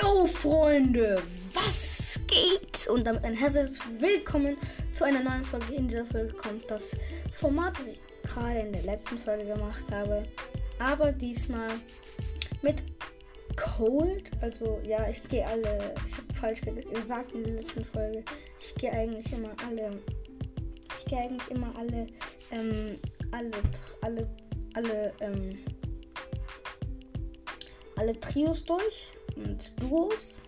Yo, Freunde, was geht? Und damit ein herzliches Willkommen zu einer neuen Folge. In dieser Folge kommt das Format, das ich gerade in der letzten Folge gemacht habe. Aber diesmal mit Cold. Also, ja, ich gehe alle. Ich habe falsch gesagt in der letzten Folge. Ich gehe eigentlich immer alle. Ich gehe eigentlich immer alle. Ähm, alle. Alle. Alle. Ähm, alle Trios durch und Duos.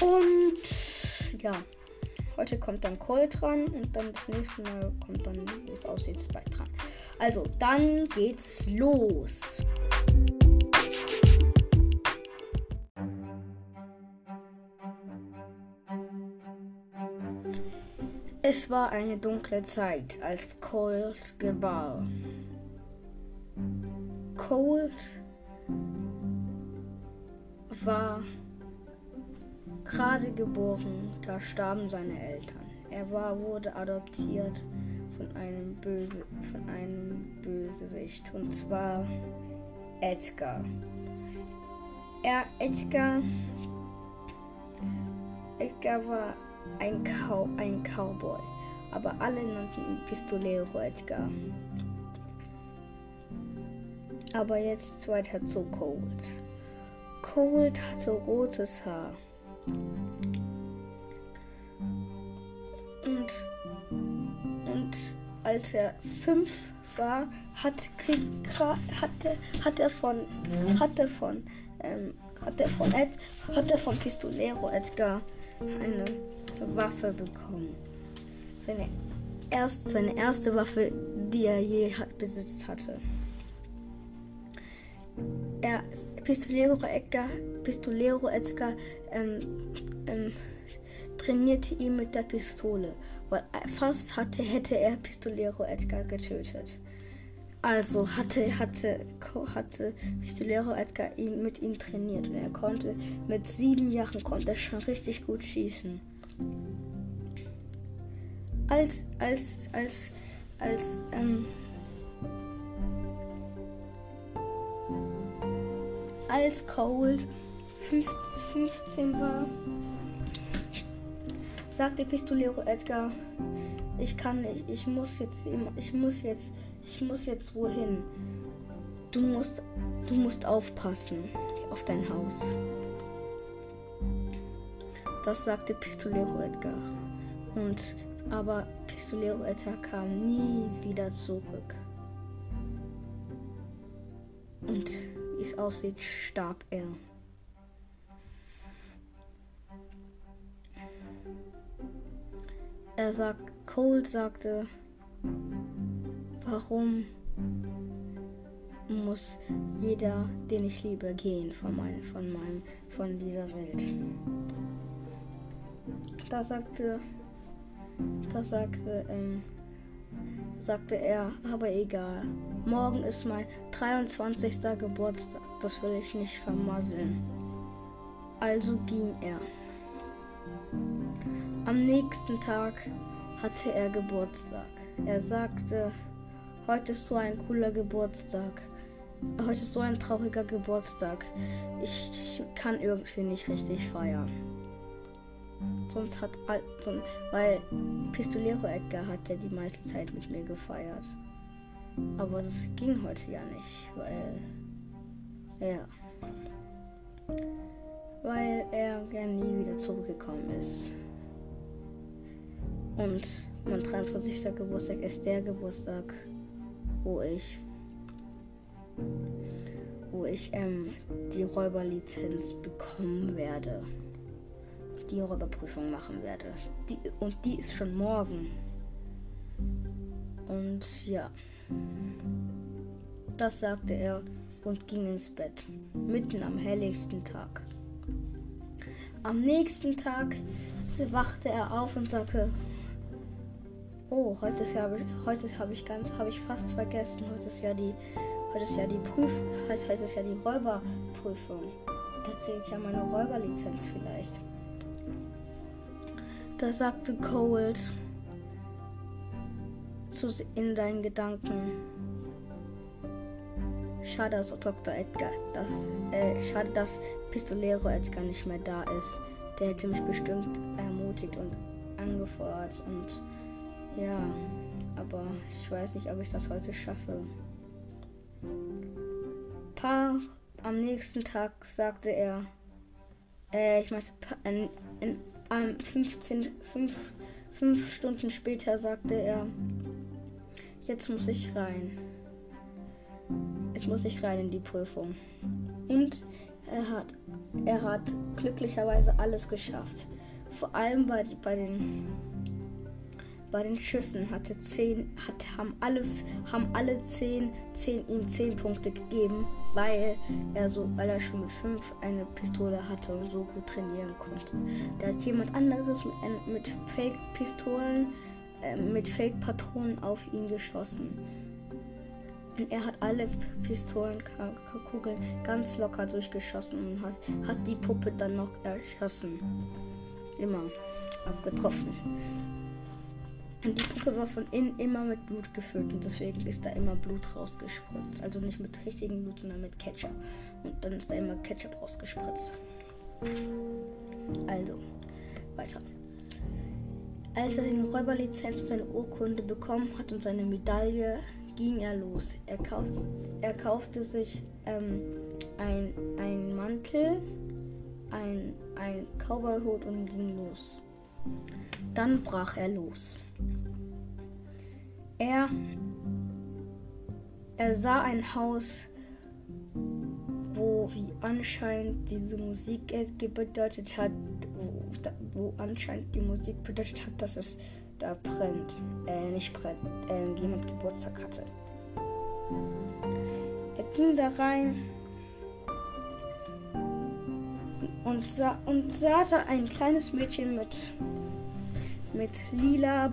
Und ja, heute kommt dann Cole dran und dann das nächste Mal kommt dann, wie es aussieht, Spike dran. Also, dann geht's los. Es war eine dunkle Zeit, als Colt gebar. Colt war gerade geboren, da starben seine Eltern. Er war, wurde adoptiert von einem, Böse, von einem Bösewicht, und zwar Edgar. Er, Edgar, Edgar war ein, Cow, ein Cowboy, aber alle nannten ihn Pistolero Edgar. Aber jetzt weiter zu Cold. Cold hatte rotes Haar. Und, und als er fünf war, hat, er, hat er von, hat er von, ähm, hat er von, Ed, hat er von Pistolero Edgar eine Waffe bekommen. Seine, erst, seine erste Waffe, die er je hat, besitzt hatte. Er, Pistolero Edgar, Pistolero Edgar ähm, ähm, trainierte ihn mit der Pistole, weil fast hatte, hätte er Pistolero Edgar getötet. Also hatte, hatte, hatte Pistolero Edgar ihn, mit ihm trainiert und er konnte mit sieben Jahren konnte er schon richtig gut schießen. Als, als, als, als, ähm, als Cold 15 war, sagte Pistolero Edgar, ich kann nicht, ich muss jetzt, ich muss jetzt, ich muss jetzt wohin. Du musst, du musst aufpassen auf dein Haus. Das sagte Pistolero Edgar. Und aber Pistolero Edgar kam nie wieder zurück. Und es aussieht, starb er. Er sagt, Cole sagte, warum muss jeder, den ich liebe, gehen von, mein, von, meinem, von dieser Welt? Da sagte, da sagte, ähm, sagte er, aber egal. Morgen ist mein 23. Geburtstag. Das will ich nicht vermasseln. Also ging er. Am nächsten Tag hatte er Geburtstag. Er sagte, heute ist so ein cooler Geburtstag. Heute ist so ein trauriger Geburtstag. Ich, ich kann irgendwie nicht richtig feiern. Sonst hat, weil Pistolero Edgar hat ja die meiste Zeit mit mir gefeiert. Aber das ging heute ja nicht, weil, ja, weil er gern nie wieder zurückgekommen ist. Und mein 23. Geburtstag ist der Geburtstag, wo ich, wo ich ähm, die Räuberlizenz bekommen werde die Räuberprüfung machen werde. Die, und die ist schon morgen. Und ja. Das sagte er und ging ins Bett. Mitten am helllichten Tag. Am nächsten Tag wachte er auf und sagte, Oh, heute ist ja, heute habe ich ganz, habe ich fast vergessen. Heute ist ja die, heute ist ja die Prüf, heute ist ja die Räuberprüfung. Da kriege ich ja meine Räuberlizenz vielleicht. Da sagte Cold zu, in seinen Gedanken. schade, dass Dr. Edgar, dass, äh, schade, dass Pistolero Edgar nicht mehr da ist. Der hätte mich bestimmt ermutigt und angefordert und ja, aber ich weiß nicht, ob ich das heute schaffe. Paar am nächsten Tag sagte er, äh, ich meinte, in, in, in 15, 5, 5 Stunden später sagte er, jetzt muss ich rein. Jetzt muss ich rein in die Prüfung. Und er hat, er hat glücklicherweise alles geschafft. Vor allem bei, bei den bei den Schüssen hatte 10, hat, haben alle, haben alle 10, 10 ihm 10 Punkte gegeben, weil er so, weil er schon mit 5 eine Pistole hatte und so gut trainieren konnte. Da hat jemand anderes mit, mit Fake-Pistolen, äh, mit Fake-Patronen auf ihn geschossen. Und er hat alle Pistolenkugeln ganz locker durchgeschossen und hat, hat die Puppe dann noch erschossen. Immer abgetroffen. Und die Puppe war von innen immer mit Blut gefüllt und deswegen ist da immer Blut rausgespritzt. Also nicht mit richtigem Blut, sondern mit Ketchup. Und dann ist da immer Ketchup rausgespritzt. Also, weiter. Als er den Räuberlizenz und seine Urkunde bekommen hat und seine Medaille, ging er los. Er, kauf, er kaufte sich ähm, ein, ein Mantel, ein, ein Cowboyhut und ging los. Dann brach er los. Er, er sah ein Haus, wo wie anscheinend diese Musik bedeutet hat, wo, wo anscheinend die Musik bedeutet hat, dass es da brennt, äh, nicht brennt, äh, jemand Geburtstag hatte. Er ging da rein und sah, und sah da ein kleines Mädchen mit, mit lila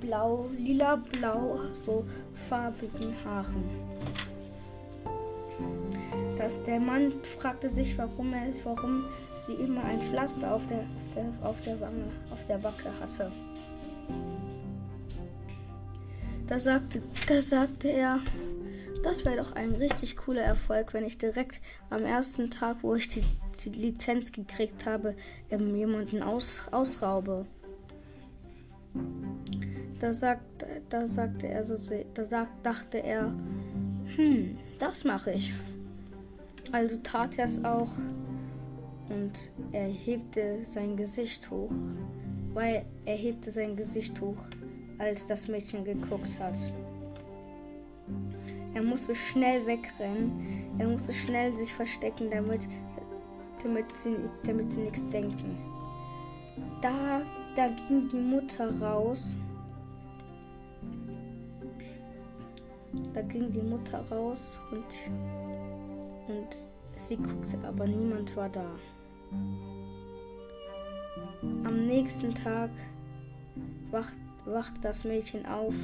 blau, lila, blau, so farbigen Haaren. Das, der Mann fragte sich, warum, er, warum sie immer ein Pflaster auf der, auf der, auf der Wange, auf der Backe hatte. Da sagte, da sagte er, das wäre doch ein richtig cooler Erfolg, wenn ich direkt am ersten Tag, wo ich die, die Lizenz gekriegt habe, jemanden aus, ausraube. Da, sagt, da sagte er so, da sagt, dachte er, hm, das mache ich. Also tat er es auch und er hebte sein Gesicht hoch, weil er hebte sein Gesicht hoch, als das Mädchen geguckt hat. Er musste schnell wegrennen, er musste schnell sich verstecken, damit, damit, sie, damit sie nichts denken. Da, da ging die Mutter raus Da ging die Mutter raus und, und sie guckte, aber niemand war da. Am nächsten Tag wacht, wacht das Mädchen auf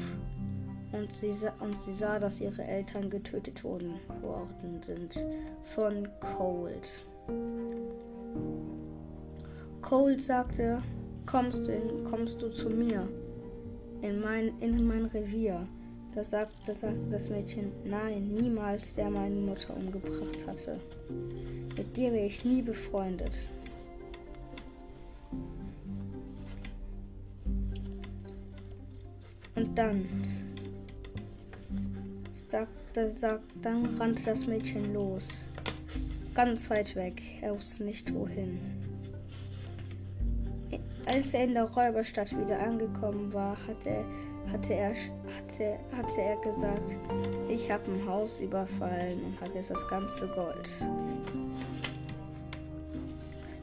und sie, und sie sah, dass ihre Eltern getötet wurden, worden sind von Cold. Cold sagte, kommst du, in, kommst du zu mir in mein, in mein Revier. Da, sagt, da sagte das Mädchen, nein, niemals, der meine Mutter umgebracht hatte. Mit dir wäre ich nie befreundet. Und dann sagte, sagt, dann rannte das Mädchen los. Ganz weit weg. Er wusste nicht wohin. Als er in der Räuberstadt wieder angekommen war, hatte er hatte er, hatte, hatte er gesagt, ich habe ein Haus überfallen und habe jetzt das ganze Gold.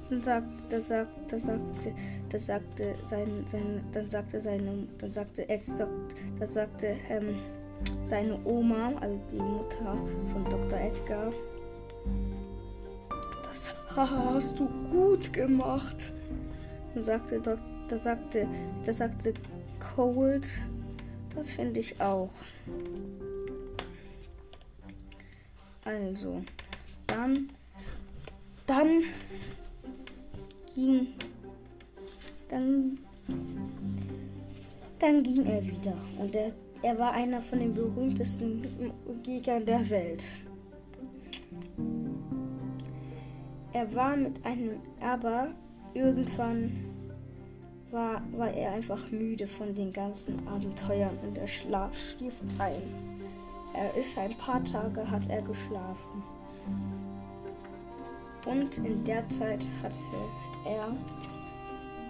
Dann sagte, sagte, sagte, sagte sein, sein, dann sagte seine, dann sagte es, das sagte ähm, seine Oma, also die Mutter von Dr. Edgar. Das hast du gut gemacht. Und sagte Dok da sagte, da sagte Cold, das finde ich auch. Also, dann, dann ging, dann, dann ging er wieder. Und er, er war einer von den berühmtesten Gegnern der Welt. Er war mit einem aber irgendwann war, war er einfach müde von den ganzen Abenteuern und der Schlaf stief ein. Er ist ein paar Tage hat er geschlafen. Und in der Zeit hatte er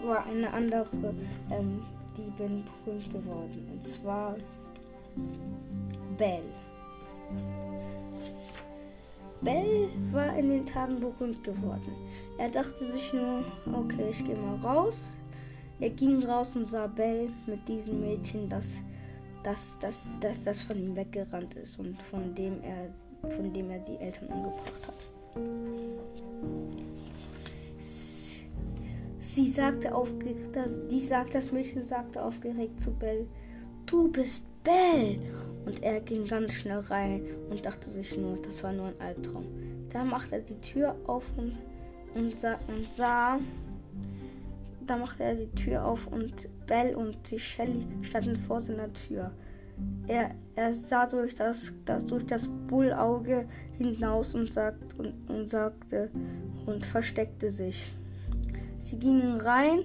war eine andere ähm, Diebin berühmt geworden. Und zwar Belle. Bell war in den Tagen berühmt geworden. Er dachte sich nur, okay, ich gehe mal raus. Er ging raus und sah Bell mit diesem Mädchen, das, das, das, das, das von ihm weggerannt ist und von dem er, von dem er die Eltern umgebracht hat. Sie sagte aufgeregt, das, die sagt, das Mädchen sagte aufgeregt zu Bell, du bist Bell. Und er ging ganz schnell rein und dachte sich nur, das war nur ein Albtraum. Da machte er die Tür auf und, und, sah, und sah, da machte er die Tür auf und Bell und die Shelly standen vor seiner Tür. Er, er sah durch das, das, durch das Bullauge hinaus und, sagt, und, und sagte und versteckte sich. Sie gingen rein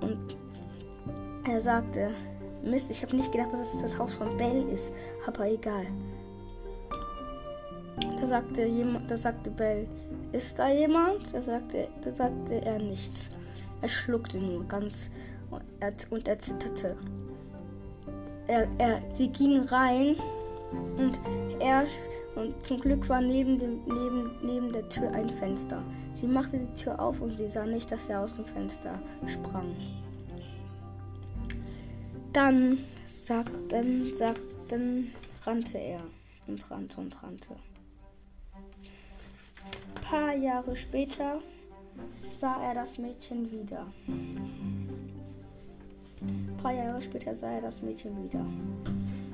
und er sagte, Mist, ich habe nicht gedacht, dass es das Haus von Bell ist, aber egal. Da sagte jemand, da sagte Bell, ist da jemand? Da sagte, da sagte er nichts. Er schluckte nur ganz und er, und er zitterte. Er, er, sie ging rein und er und zum Glück war neben, dem, neben, neben der Tür ein Fenster. Sie machte die Tür auf und sie sah nicht, dass er aus dem Fenster sprang. Dann sagten, sagten, rannte er und rannte und rannte. Ein paar Jahre später sah er das Mädchen wieder. Ein paar Jahre später sah er das Mädchen wieder.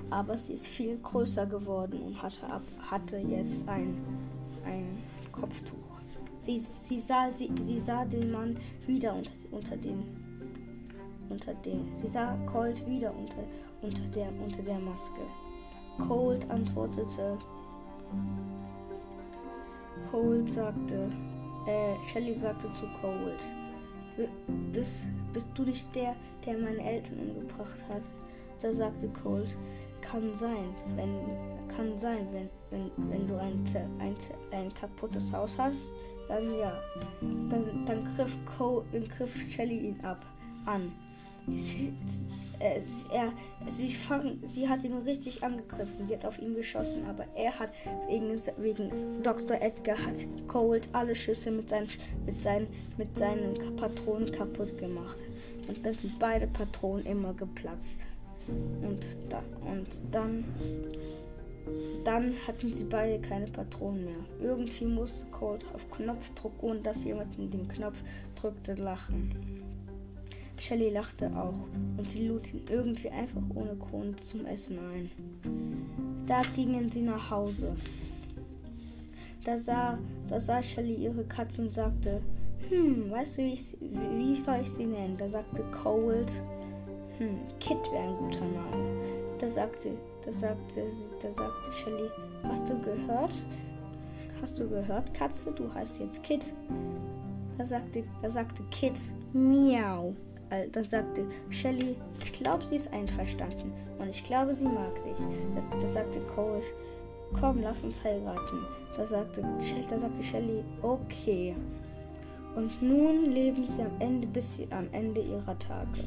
Aber sie ist viel größer geworden und hatte, ab, hatte jetzt ein, ein Kopftuch. Sie, sie, sah, sie, sie sah den Mann wieder unter, unter den unter dem. Sie sah Colt wieder unter, unter, der, unter der Maske. Colt antwortete. Colt sagte, äh, Shelly sagte zu Colt, bist, bist du nicht der, der meine Eltern umgebracht hat? Da sagte Colt, kann sein, wenn, kann sein, wenn, wenn, wenn du ein, ein, ein kaputtes Haus hast, dann ja. Dann, dann griff, Cole, griff Shelly ihn ab, an. Sie, äh, er, sie, fang, sie hat ihn richtig angegriffen. Sie hat auf ihn geschossen, aber er hat wegen, wegen Dr. Edgar hat Cold alle Schüsse mit seinen, mit, seinen, mit seinen Patronen kaputt gemacht. Und dann sind beide Patronen immer geplatzt. Und, da, und dann, dann hatten sie beide keine Patronen mehr. Irgendwie musste Cold auf Knopfdruck, ohne dass jemand den Knopf drückte, lachen. Shelly lachte auch und sie lud ihn irgendwie einfach ohne Grund zum Essen ein. Da gingen sie nach Hause. Da sah, da sah Shelly ihre Katze und sagte, hm, weißt du, wie, ich, wie soll ich sie nennen? Da sagte Cold, hm, Kit wäre ein guter Name. Da sagte, da sagte, da sagte Shelly, hast du gehört? Hast du gehört, Katze? Du heißt jetzt Kit. Da sagte, da sagte Kit, miau. Dann sagte Shelly, ich glaube, sie ist einverstanden und ich glaube, sie mag dich. Das, das sagte Cole, komm, lass uns heiraten. Da sagte, da sagte Shelly, okay. Und nun leben sie am Ende bis sie am Ende ihrer Tage.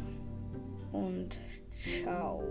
Und ciao.